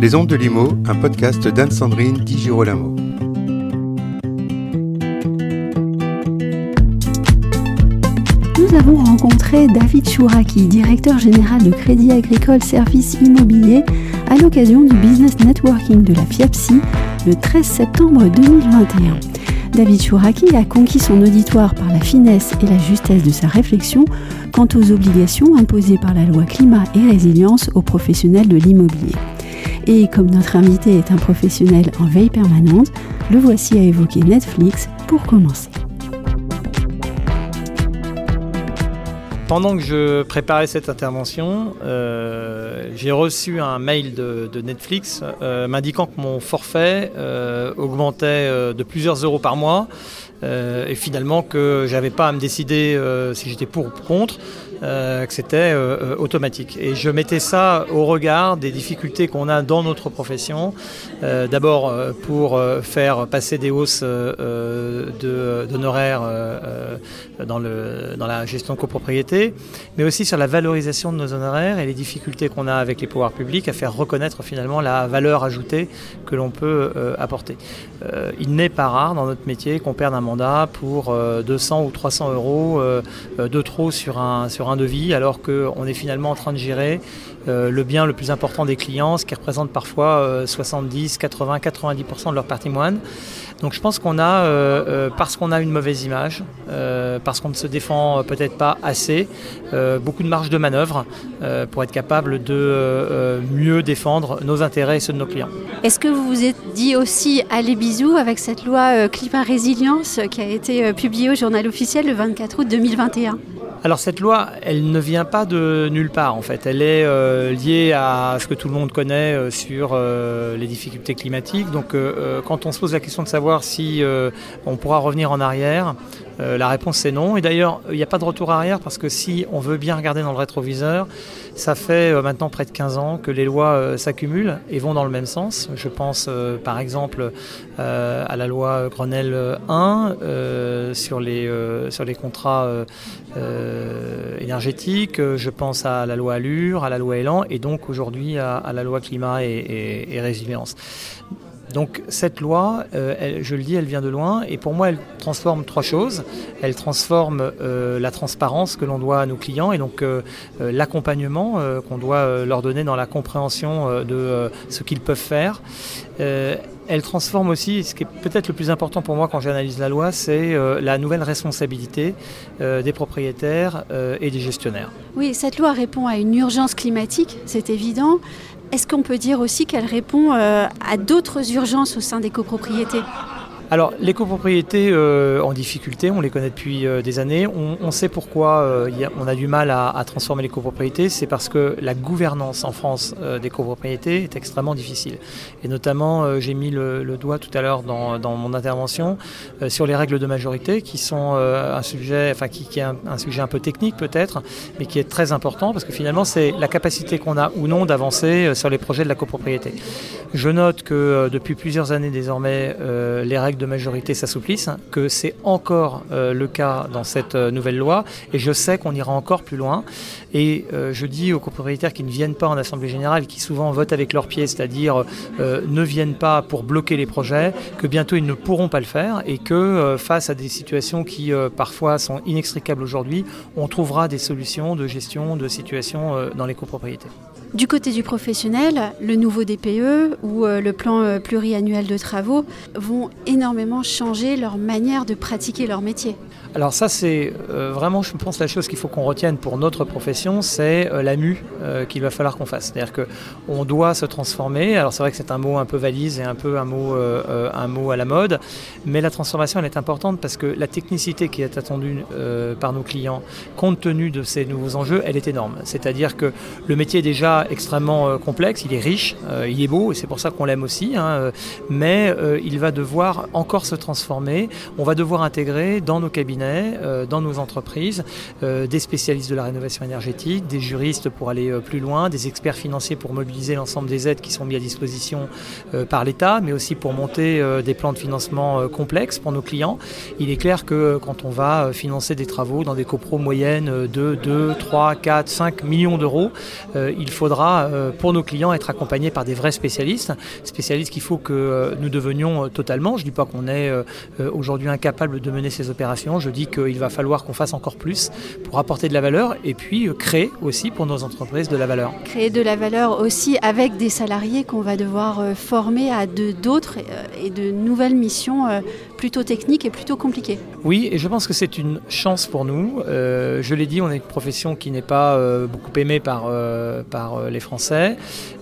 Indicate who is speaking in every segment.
Speaker 1: Les Ondes de Limo, un podcast d'Anne-Sandrine Di Girolamo.
Speaker 2: Nous avons rencontré David Chouraki, directeur général de Crédit Agricole Services Immobiliers, à l'occasion du Business Networking de la FIAPSI le 13 septembre 2021. David Chouraki a conquis son auditoire par la finesse et la justesse de sa réflexion quant aux obligations imposées par la loi climat et résilience aux professionnels de l'immobilier. Et comme notre invité est un professionnel en veille permanente, le voici à évoquer Netflix pour commencer.
Speaker 3: Pendant que je préparais cette intervention, euh, j'ai reçu un mail de, Netflix euh, m'indiquant que mon forfait euh, augmentait de plusieurs euros par mois et finalement que j'avais pas à me décider si j'étais pour ou contre. Euh, que c'était euh, euh, automatique. Et je mettais ça au regard des difficultés qu'on a dans notre profession. D'abord pour faire passer des hausses d'honoraires dans, dans la gestion de copropriété, mais aussi sur la valorisation de nos honoraires et les difficultés qu'on a avec les pouvoirs publics à faire reconnaître finalement la valeur ajoutée que l'on peut apporter. il n'est pas rare dans notre métier qu'on perde un mandat pour 200 ou 300 euros de trop sur un, sur un devis, alors qu'on est finalement en train de gérer euh, le bien le plus important des clients, ce qui représente parfois 70, 80, 90% de leur patrimoine. Donc je pense qu'on a, euh, euh, parce qu'on a une mauvaise image, parce qu'on ne se défend peut-être pas assez, beaucoup de marge de manœuvre pour être capable de mieux défendre nos intérêts et ceux de nos clients.
Speaker 2: Est-ce que vous vous êtes dit aussi allez bisous avec cette loi climat résilience qui a été publiée au journal officiel le 24 août 2021
Speaker 3: alors cette loi, elle ne vient pas de nulle part en fait. Elle est euh, liée à ce que tout le monde connaît euh, sur euh, les difficultés climatiques. Donc quand on se pose la question de savoir si on pourra revenir en arrière, euh, la réponse c'est non. Et d'ailleurs, il n'y a pas de retour arrière parce que si on veut bien regarder dans le rétroviseur, ça fait euh, maintenant près de 15 ans que les lois euh, s'accumulent et vont dans le même sens. Je pense par exemple à la loi Grenelle 1 sur, les, contrats énergétiques. Je pense à la loi Allure, à la loi Elan et donc aujourd'hui à, la loi Climat et Résilience. Donc cette loi, euh, je le dis, elle vient de loin et pour moi elle transforme trois choses. Elle transforme euh, la transparence que l'on doit à nos clients et donc euh, l'accompagnement qu'on doit leur donner dans la compréhension de ce qu'ils peuvent faire. elle transforme aussi, ce qui est peut-être le plus important pour moi quand j'analyse la loi, c'est la nouvelle responsabilité des propriétaires et des gestionnaires.
Speaker 2: Oui, cette loi répond à une urgence climatique, c'est évident. Est-ce qu'on peut dire aussi qu'elle répond euh, à d'autres urgences au sein des copropriétés?
Speaker 3: Alors, les copropriétés euh, en difficulté, on les connaît depuis euh, des années. On, sait pourquoi euh, on a du mal à, transformer les copropriétés. C'est parce que la gouvernance en France des copropriétés est extrêmement difficile. Et notamment, j'ai mis le, doigt tout à l'heure dans, mon intervention sur les règles de majorité, qui sont un sujet, enfin qui, est un, sujet un peu technique peut-être, mais qui est très important parce que finalement, c'est la capacité qu'on a ou non d'avancer sur les projets de la copropriété. Je note que depuis plusieurs années désormais, les règles de majorité s'assouplissent, que c'est encore euh, le cas dans cette euh, nouvelle loi, et je sais qu'on ira encore plus loin. Et euh, je dis aux copropriétaires qui ne viennent pas en Assemblée Générale, qui souvent votent avec leurs pieds, c'est-à-dire ne viennent pas pour bloquer les projets, que bientôt ils ne pourront pas le faire, et que face à des situations qui parfois sont inextricables aujourd'hui, on trouvera des solutions de gestion de situations dans les copropriétés.
Speaker 2: Du côté du professionnel, le nouveau DPE ou le plan pluriannuel de travaux vont énormément changer leur manière de pratiquer leur métier.
Speaker 3: Alors ça c'est euh, vraiment je pense la chose qu'il faut qu'on retienne pour notre profession, c'est euh, la mue euh, qu'il va falloir qu'on fasse. C'est-à-dire qu'on doit se transformer. Alors c'est vrai que c'est un mot un peu valise et un peu un mot, un mot à la mode, mais la transformation elle est importante parce que la technicité qui est attendue par nos clients, compte tenu de ces nouveaux enjeux, elle est énorme. C'est-à-dire que le métier est extrêmement complexe, il est riche, il est beau et c'est pour ça qu'on l'aime aussi, hein, mais il va devoir encore se transformer. On va devoir intégrer dans nos cabinets, dans nos entreprises, des spécialistes de la rénovation énergétique, des juristes pour aller plus loin, des experts financiers pour mobiliser l'ensemble des aides qui sont mises à disposition par l'État, mais aussi pour monter des plans de financement complexes pour nos clients. Il est clair que quand on va financer des travaux dans des copros moyennes de 2, 3, 4, 5 millions d'euros, il faudra pour nos clients être accompagnés par des vrais spécialistes, spécialistes qu'il faut que nous devenions totalement. Je ne dis pas qu'on est aujourd'hui incapable de mener ces opérations, je dis qu'il va falloir qu'on fasse encore plus pour apporter de la valeur et puis créer aussi pour nos entreprises de la valeur.
Speaker 2: Créer de la valeur aussi avec des salariés qu'on va devoir former à d'autres et de nouvelles missions plutôt techniques et plutôt compliquées.
Speaker 3: Oui, et je pense que c'est une chance pour nous. je l'ai dit, on est une profession qui n'est pas beaucoup aimée par, par les Français.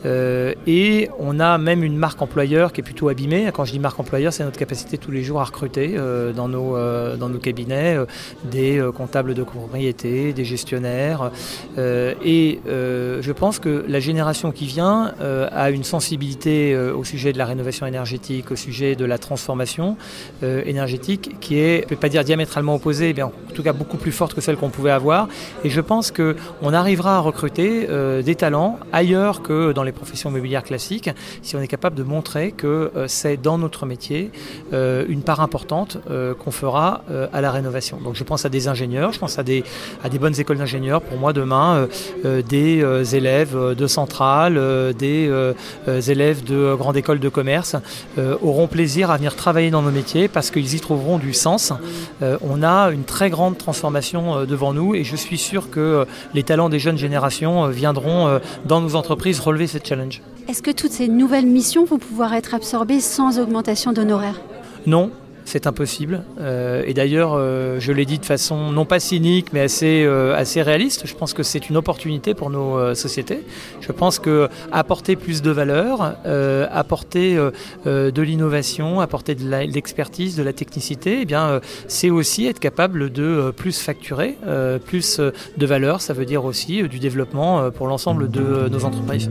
Speaker 3: et on a même une marque employeur qui est plutôt abîmée. Quand je dis marque employeur, c'est notre capacité tous les jours à recruter euh, dans, nos, euh, dans nos cabinets euh, des comptables de copropriété, des gestionnaires. et je pense que la génération qui vient a une sensibilité au sujet de la rénovation énergétique, au sujet de la transformation énergétique qui est, je ne vais pas dire diamétralement opposée, mais en tout cas beaucoup plus forte que celle qu'on pouvait avoir. Et je pense qu'on arrivera à recruter des talents ailleurs que dans les professions immobilières classiques si on est capable de montrer que c'est dans notre métier une part importante euh, qu'on fera euh, à la rénovation. Donc je pense à des ingénieurs, je pense à des, à des bonnes écoles d'ingénieurs. Pour moi, demain, euh, des élèves de centrale, des élèves de grandes écoles de commerce auront plaisir à venir travailler dans nos métiers parce qu'ils y trouveront du sens. on a une très grande transformation devant nous et je suis sûr que les talents des jeunes générations viendront dans nos entreprises relever ce challenge.
Speaker 2: Est-ce que toutes ces nouvelles missions vont pouvoir être absorbées sans augmentation d'honoraires?
Speaker 3: Non, c'est impossible. Euh, et d'ailleurs, euh, je l'ai dit de façon non pas cynique, mais assez, euh, assez réaliste. Je pense que c'est une opportunité pour nos sociétés. Je pense que apporter plus de valeur, apporter de l'innovation, apporter de l'expertise, de, la technicité, eh bien, c'est aussi être capable de plus facturer, plus de valeur. Ça veut dire aussi du développement pour l'ensemble de nos entreprises.